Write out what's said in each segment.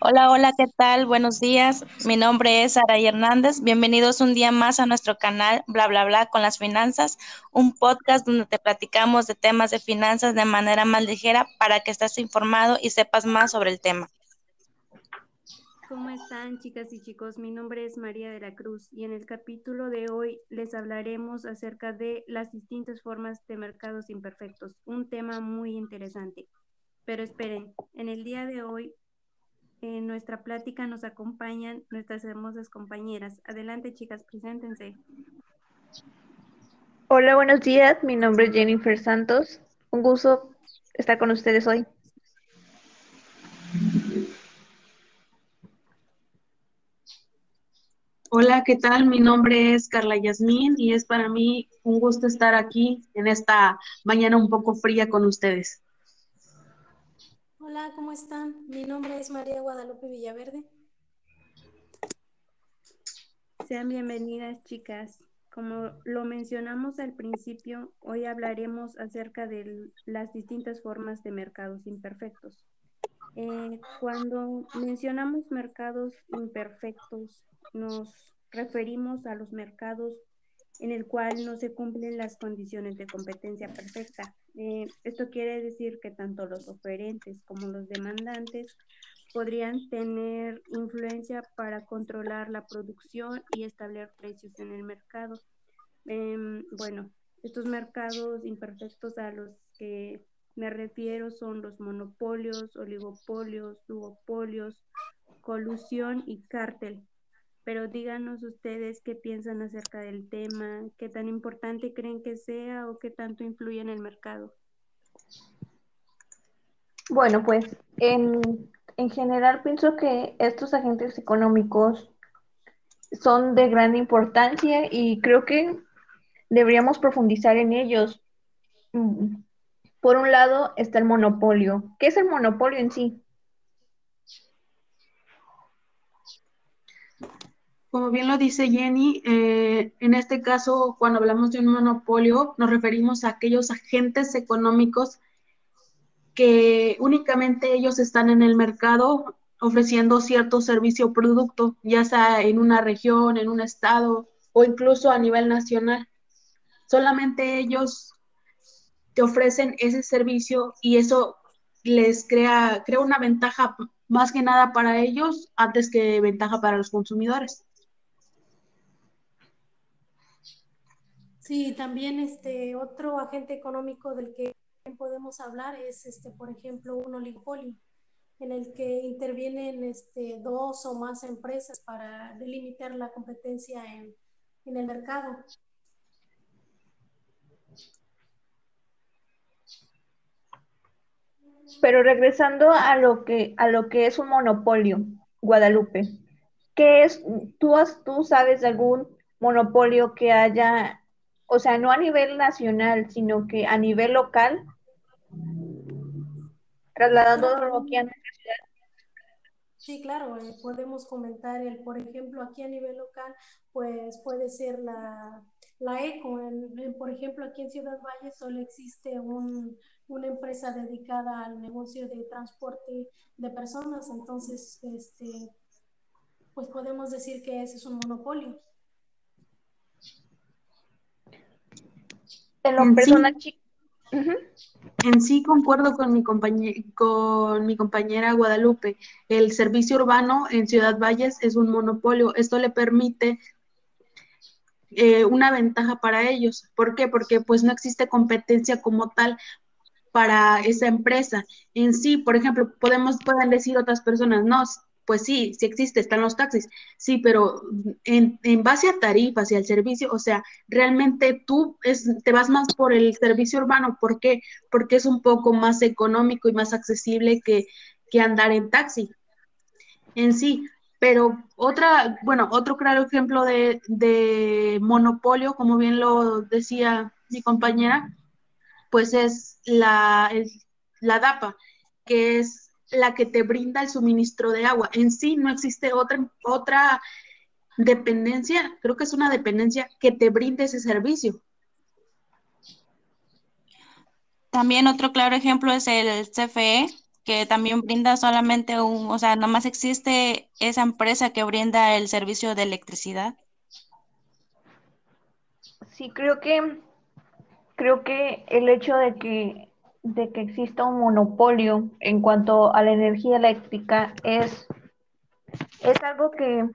Hola, hola, ¿qué tal? Buenos días. Mi nombre es Aray Hernández. Bienvenidos un día más a nuestro canal Bla Bla Bla con las finanzas, un podcast donde te platicamos de temas de finanzas de manera más ligera para que estés informado y sepas más sobre el tema. ¿Cómo están chicas y chicos? Mi nombre es María de la Cruz y en el capítulo de hoy les hablaremos acerca de las distintas formas de mercados imperfectos, un tema muy interesante. Pero esperen, en el día de hoy en nuestra plática nos acompañan nuestras hermosas compañeras. Adelante, chicas, preséntense. Hola, buenos días. Mi nombre es Jennifer Santos. Un gusto estar con ustedes hoy. Hola, ¿qué tal? Mi nombre es Carla Yasmín y es para mí un gusto estar aquí en esta mañana un poco fría con ustedes. Hola, ¿cómo están? Mi nombre es María Guadalupe Villaverde. Sean bienvenidas, chicas. Como lo mencionamos al principio, hoy hablaremos acerca de las distintas formas de mercados imperfectos. Eh, cuando mencionamos mercados imperfectos, nos referimos a los mercados en el cual no se cumplen las condiciones de competencia perfecta. Eh, esto quiere decir que tanto los oferentes como los demandantes podrían tener influencia para controlar la producción y establecer precios en el mercado. Em, bueno, estos mercados imperfectos a los que me refiero son los monopolios, oligopolios, duopolios, colusión y cártel pero díganos ustedes qué piensan acerca del tema, qué tan importante creen que sea o qué tanto influye en el mercado. Bueno, pues en, en general pienso que estos agentes económicos son de gran importancia y creo que deberíamos profundizar en ellos. Mm, por un lado está el monopolio. ¿Qué es el monopolio en sí? Como bien lo dice Jenny, eh, en este caso, cuando hablamos de un monopolio, nos referimos a aquellos agentes económicos que únicamente ellos están en el mercado ofreciendo cierto servicio o producto, ya sea en una región, en un estado o incluso a nivel nacional. Solamente ellos te ofrecen ese servicio y eso les crea, crea una ventaja más que nada para ellos antes que ventaja para los consumidores. Sí, también este otro agente económico del que podemos hablar es este, por ejemplo, un oligopolio en el que intervienen este, dos o más empresas para delimitar la competencia en, en el mercado. Pero regresando a lo que a lo que es un monopolio, Guadalupe, ¿qué es? ¿Tú, tú sabes de algún monopolio que haya o sea, no a nivel nacional, sino que a nivel local, trasladando aquí a nuestra ciudad. Sí, claro, eh, podemos comentar el, por ejemplo, aquí a nivel local, pues puede ser la, la ECO. por ejemplo, aquí en Ciudad Valle solo existe un, una empresa dedicada al negocio de transporte de personas, entonces, este, pues podemos decir que ese es un monopolio. En sí, En sí concuerdo con mi, con mi compañera Guadalupe. El servicio urbano en Ciudad Valles es un monopolio. Esto le permite eh, una ventaja para ellos. ¿Por qué? Porque pues no existe competencia como tal para esa empresa. En sí, por ejemplo, podemos, pueden decir otras personas, no, pues sí, sí existe, están los taxis, sí, pero en, base a tarifas y al servicio, o sea, realmente tú es, te vas más por el servicio urbano, ¿por qué? Porque es un poco más económico y más accesible que, andar en taxi en sí. Pero otra, bueno, otro claro ejemplo de, de monopolio, como bien lo decía mi compañera, pues es la, la DAPA, que es la que te brinda el suministro de agua. En sí no existe otra, otra dependencia, creo que es una dependencia que te brinde ese servicio. También otro claro ejemplo es el CFE, que también brinda solamente un, o sea, nomás existe esa empresa que brinda el servicio de electricidad. Sí, creo que creo que el hecho de que de que exista un monopolio en cuanto a la energía eléctrica es es algo que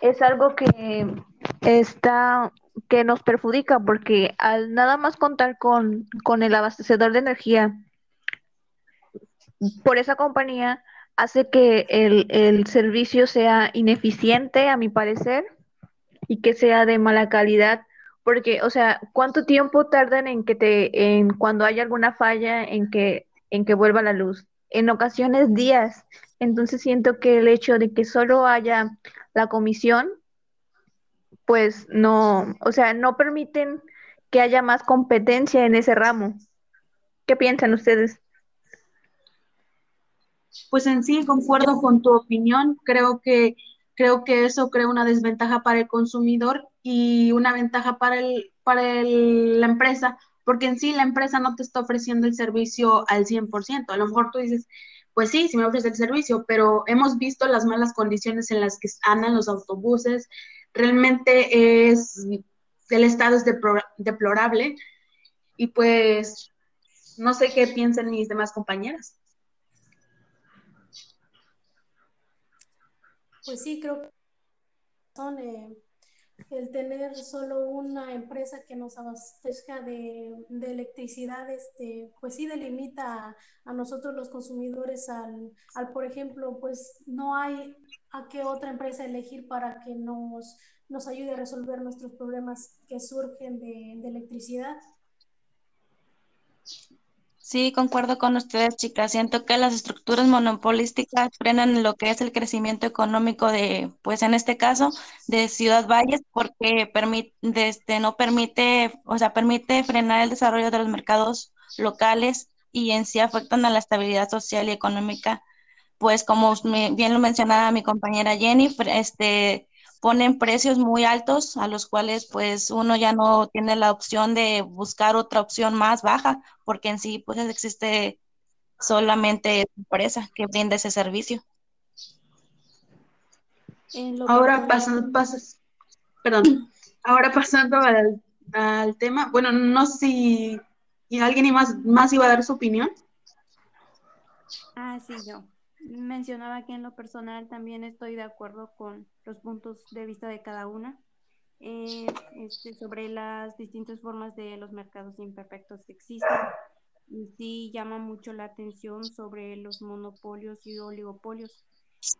es algo que está que nos perjudica porque al nada más contar con, con el abastecedor de energía por esa compañía hace que el, el servicio sea ineficiente, a mi parecer, y que sea de mala calidad. Porque, o sea, ¿cuánto tiempo tardan en que te, en cuando hay alguna falla, en que, en que vuelva la luz? En ocasiones días. Entonces siento que el hecho de que solo haya la comisión, pues no, o sea, no permiten que haya más competencia en ese ramo. ¿Qué piensan ustedes? Pues en sí concuerdo con tu opinión. Creo que creo que eso crea una desventaja para el consumidor y una ventaja para el para el, la empresa, porque en sí la empresa no te está ofreciendo el servicio al 100%. A lo mejor tú dices, pues sí, sí me ofrece el servicio, pero hemos visto las malas condiciones en las que andan los autobuses. Realmente es, el estado es deplorable y pues no sé qué piensan mis demás compañeras. Pues sí, creo que son eh, el tener solo una empresa que nos abastezca de, electricidad, este, pues sí delimita a, nosotros los consumidores al, al, por ejemplo, pues no hay a qué otra empresa elegir para que nos, nos ayude a resolver nuestros problemas que surgen de, de electricidad. Sí, concuerdo con ustedes, chicas. Siento que las estructuras monopolísticas frenan lo que es el crecimiento económico de, pues en este caso, de Ciudad Valles, porque permite, este, no permite, o sea, permite frenar el desarrollo de los mercados locales y en sí afectan a la estabilidad social y económica. Pues como bien lo mencionaba mi compañera Jenny, este, ponen precios muy altos a los cuales pues uno ya no tiene la opción de buscar otra opción más baja porque en sí pues existe solamente empresa que brinda ese servicio. Ahora pasando, pasas, perdón, ahora pasando al, al, tema, bueno, no sé si alguien más, más iba a dar su opinión. Ah, sí, yo mencionaba que en lo personal también estoy de acuerdo con los puntos de vista de cada una eh, este, sobre las distintas formas de los mercados imperfectos que existen. Y sí llama mucho la atención sobre los monopolios y oligopolios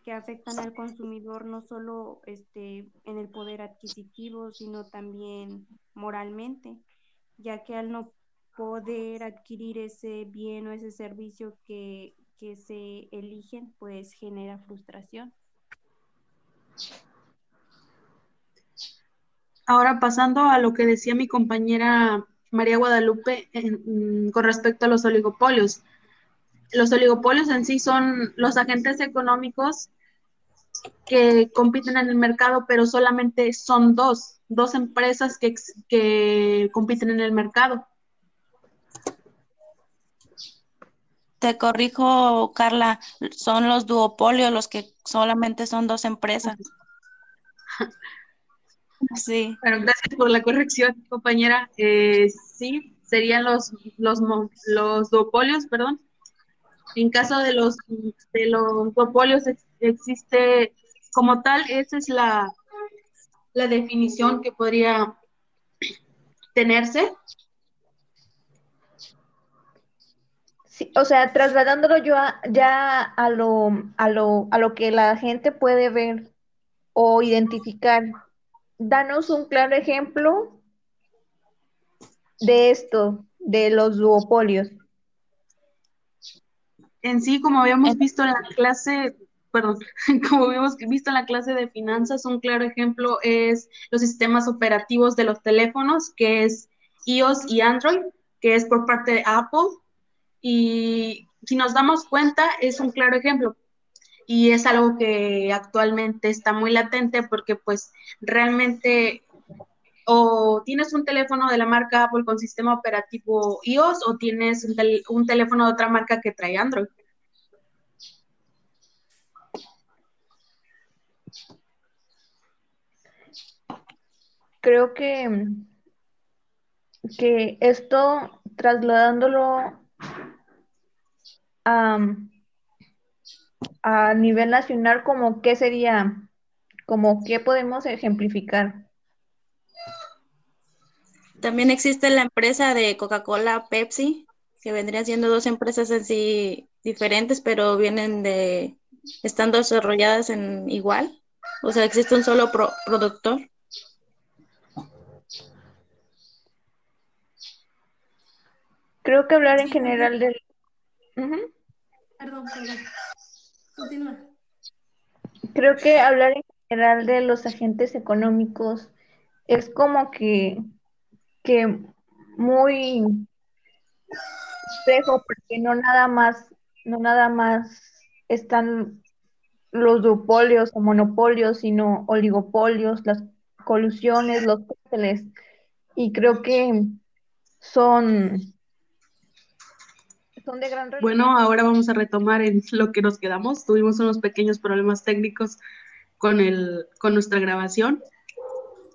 que afectan al consumidor no solo este, en el poder adquisitivo, sino también moralmente, ya que al no poder adquirir ese bien o ese servicio que que se eligen, pues genera frustración. Ahora pasando a lo que decía mi compañera María Guadalupe mm, con respecto a los oligopolios. Los oligopolios en sí son los agentes económicos que compiten en el mercado, pero solamente son dos, dos empresas que, que compiten en el mercado. Te corrijo, Carla, son los duopolios los que solamente son dos empresas. Sí. Bueno, gracias por la corrección, compañera. Eh, sí, serían los, los, los duopolios, perdón. En caso de los, de los duopolios existe como tal, esa es la, la definición que podría tenerse o sea, trasladándolo yo ya a lo, a, lo, a lo que la gente puede ver o identificar, danos un claro ejemplo de esto, de los duopolios. En sí, como habíamos visto en la clase, perdón, como habíamos visto en la clase de finanzas, un claro ejemplo es los sistemas operativos de los teléfonos, que es iOS y Android, que es por parte de Apple, y si nos damos cuenta, es un claro ejemplo. Y es algo que actualmente está muy latente porque pues realmente o tienes un teléfono de la marca Apple con sistema operativo iOS o tienes un, teléfono de otra marca que trae Android. Creo que, que esto trasladándolo a, nivel nacional, como qué sería, como qué podemos ejemplificar. También existe la empresa de Coca-Cola Pepsi, que vendrían siendo dos empresas en sí diferentes, pero vienen de, estando desarrolladas en igual. O sea, existe un solo productor. Creo que hablar en general del... Perdón, perdón. Continúa. Creo que hablar en general de los agentes económicos es como que, que muy espejo porque no nada más, no nada más están los duopolios o monopolios, sino oligopolios, las colusiones, los cárteles. Y creo que son, son de gran Bueno, ahora vamos a retomar en lo que nos quedamos. Tuvimos unos pequeños problemas técnicos con, el, con nuestra grabación.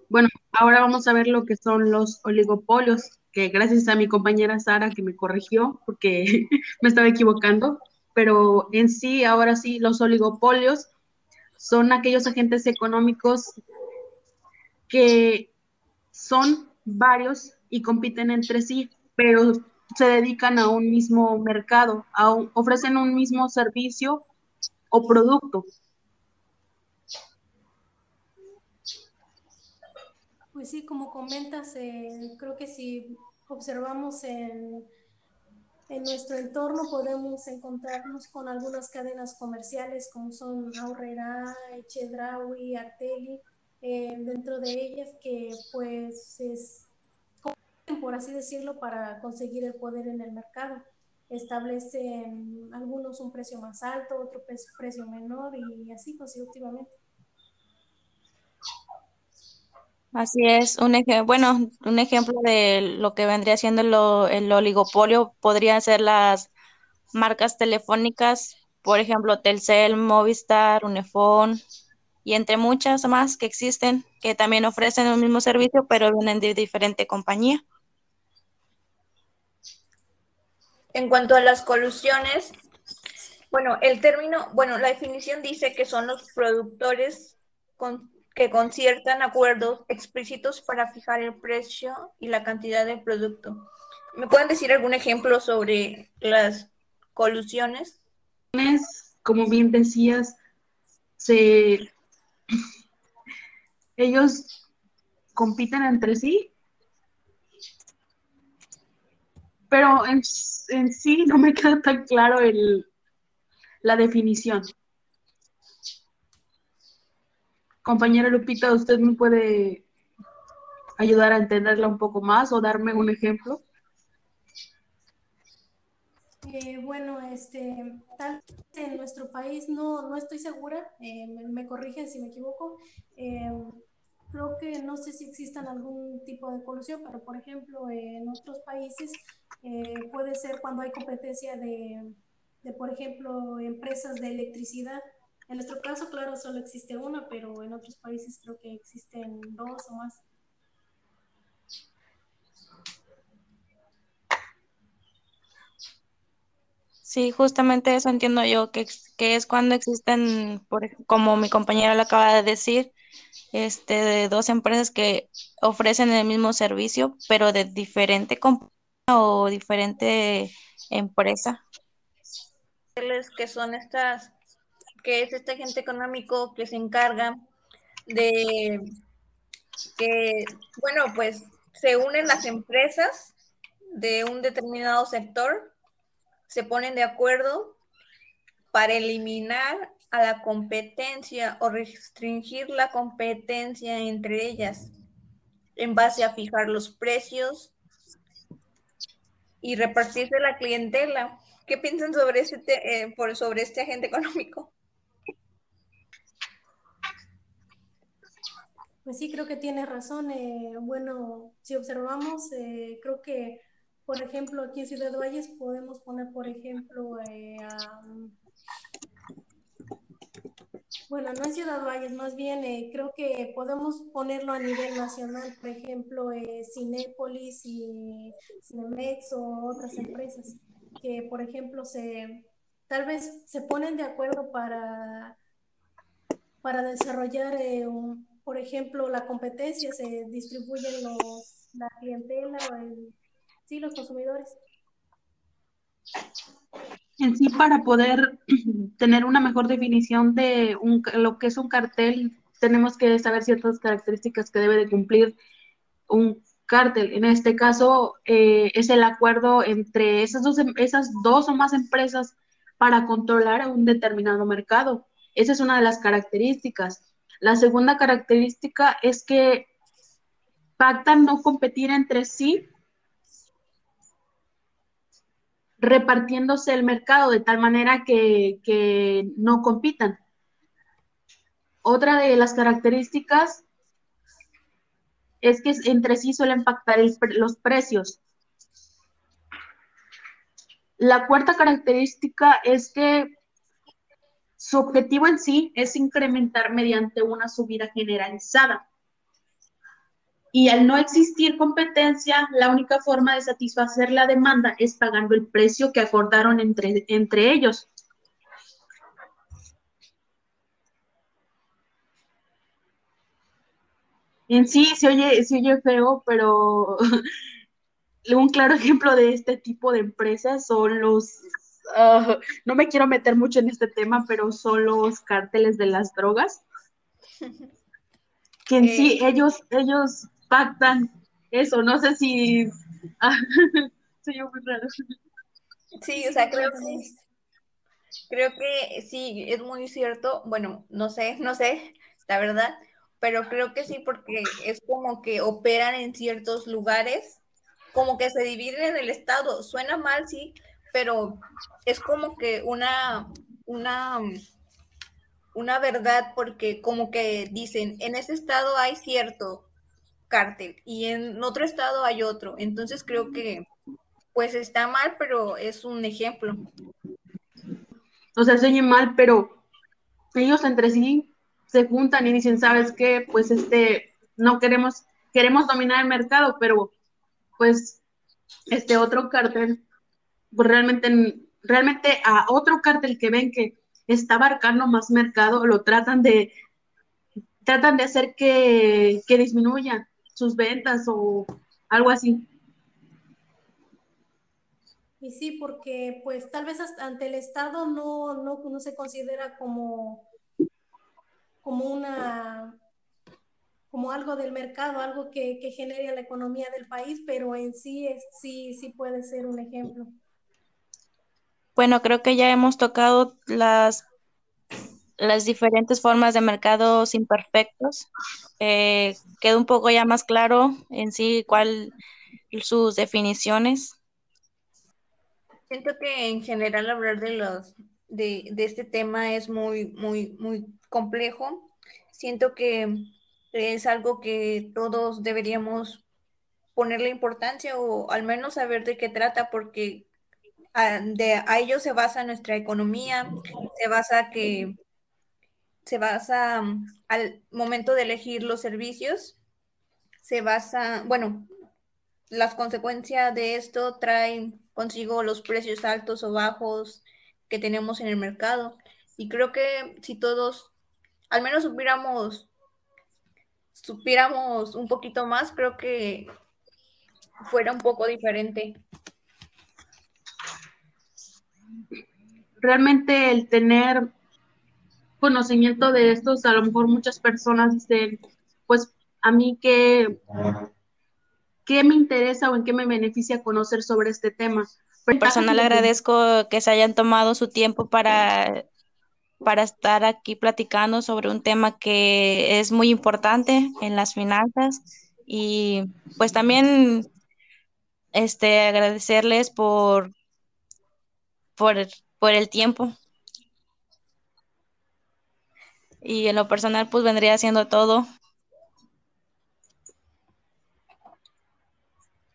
Bueno, ahora vamos a ver lo que son los oligopolios que gracias a mi compañera Sara que me corrigió porque me estaba equivocando, pero en sí, ahora sí, los oligopolios son aquellos agentes económicos que son varios y compiten entre sí, pero se dedican a un mismo mercado, ofrecen un mismo servicio o producto. Pues sí, como comentas, eh, creo que si observamos en, en nuestro entorno podemos encontrarnos con algunas cadenas comerciales como son Aurrera, Chedraui, Arteli, eh, dentro de ellas que pues es por así decirlo, para conseguir el poder en el mercado. Establecen algunos un precio más alto, otro precio menor y así consecutivamente. Así es, un bueno, un ejemplo de lo que vendría siendo el oligopolio podrían ser las marcas telefónicas, por ejemplo, Telcel, Movistar, Unifón y entre muchas más que existen que también ofrecen el mismo servicio pero vienen de diferente compañía. En cuanto a las colusiones, bueno, el término, bueno, la definición dice que son los productores con que conciertan acuerdos explícitos para fijar el precio y la cantidad del producto. ¿Me pueden decir algún ejemplo sobre las colusiones? Como bien decías, se... ellos compiten entre sí, pero en, en sí no me queda tan claro el, la definición. Compañera Lupita, ¿usted me puede ayudar a entenderla un poco más o darme un ejemplo? Eh, bueno, este, tal en nuestro país no, no estoy segura, eh, me, corrigen si me equivoco. Eh, creo que no sé si existan algún tipo de colusión, pero por ejemplo en otros países puede ser cuando hay competencia de, de, por ejemplo, empresas de electricidad en nuestro caso, claro, solo existe una, pero en otros países creo que existen dos o más. Sí, justamente eso entiendo yo, que, que es cuando existen, por, como mi compañera lo acaba de decir, este, de dos empresas que ofrecen el mismo servicio, pero de diferente compañía o diferente empresa. Que son estas que es este agente económico que se encarga de que, bueno, pues se unen las empresas de un determinado sector, se ponen de acuerdo para eliminar a la competencia o restringir la competencia entre ellas en base a fijar los precios y repartirse la clientela. ¿Qué piensan sobre este, por, sobre este agente económico? Pues sí, creo que tiene razón. Eh, bueno, si observamos, eh, creo que, por ejemplo, aquí en Ciudad Valles podemos poner, por ejemplo, eh, Bueno, no en Ciudad Valles, más bien eh, creo que podemos ponerlo a nivel nacional, por ejemplo, eh, Cinépolis y Cinemex o otras empresas que, por ejemplo, se tal vez se ponen de acuerdo para, para desarrollar, eh, por ejemplo, la competencia, se distribuyen los, la clientela o el, sí, los consumidores en sí para poder tener una mejor definición de lo que es un cartel, tenemos que saber ciertas características que debe de cumplir un cartel. En este caso, eh, es el acuerdo entre esas dos, em, esas dos o más empresas para controlar un determinado mercado. Esa es una de las características. La segunda característica es que pactan no competir entre sí repartiéndose el mercado de tal manera que, no compitan. Otra de las características es que entre sí suelen pactar los precios. La cuarta característica es que su objetivo en sí es incrementar mediante una subida generalizada. Y al no existir competencia, la única forma de satisfacer la demanda es pagando el precio que acordaron entre, entre ellos. En sí se oye, se oye feo, pero un claro ejemplo de este tipo de empresas son los, ah, no me quiero meter mucho en este tema, pero son los cárteles de las drogas. Que en sí eh, ellos, ellos pactan eso. No sé si. soy muy raro. Sí, o sea, creo que. Creo que sí, es muy cierto. Bueno, no sé, no sé, la verdad, pero creo que sí, porque es como que operan en ciertos lugares, como que se dividen en el estado. Suena mal, sí, pero es como que una, una, una verdad, porque como que dicen, en ese estado hay cierto, cártel y en otro estado hay otro. Entonces creo que pues está mal, pero es un ejemplo. O sea, se oye mal, pero ellos entre sí se juntan y dicen, ¿sabes qué? Pues este, no queremos, queremos dominar el mercado, pero pues este otro cártel, pues realmente, realmente a otro cártel que ven que está abarcando más mercado, lo tratan de, tratan de hacer que, que disminuya sus ventas o algo así. Y sí, porque pues tal vez ante el Estado no, no, se considera como, como una como algo del mercado, algo que, que genere la economía del país, pero en sí es, sí, sí puede ser un ejemplo. Bueno, creo que ya hemos tocado las las diferentes formas de mercados imperfectos. Eh, un poco ya más claro en sí cuál sus definiciones. Siento que en general hablar de los de, de este tema es muy, muy, muy complejo. Siento que es algo que todos deberíamos ponerle importancia o al menos saber de qué trata, porque a, de, a ello se basa nuestra economía, se basa que se basa mm, al momento de elegir los servicios, se basa, bueno, las consecuencias de esto traen consigo los precios altos o bajos que tenemos en el mercado. Y creo que si todos, al menos supiéramos, supiéramos un poquito más, creo que fuera un poco diferente. Realmente el tener conocimiento de estos, a lo mejor muchas personas dicen, pues a mí qué, qué me interesa o en qué me beneficia conocer sobre este tema. Personal agradezco que se hayan tomado su tiempo para, para estar aquí platicando sobre un tema que es muy importante en las finanzas y pues también este agradecerles por por, por el tiempo y en lo personal pues vendría haciendo todo.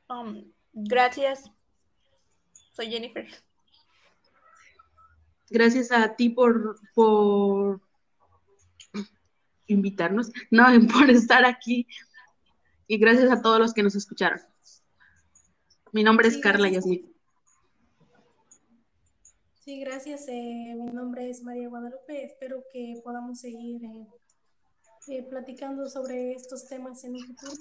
Um, gracias. Soy Jennifer. Gracias a ti por, por, invitarnos, no, por estar aquí. Y gracias a todos los que nos escucharon. Mi nombre es Carla Yasmin. Sí, gracias. Eh, mi nombre es María Guadalupe. Espero que podamos seguir eh, eh, platicando sobre estos temas en un futuro.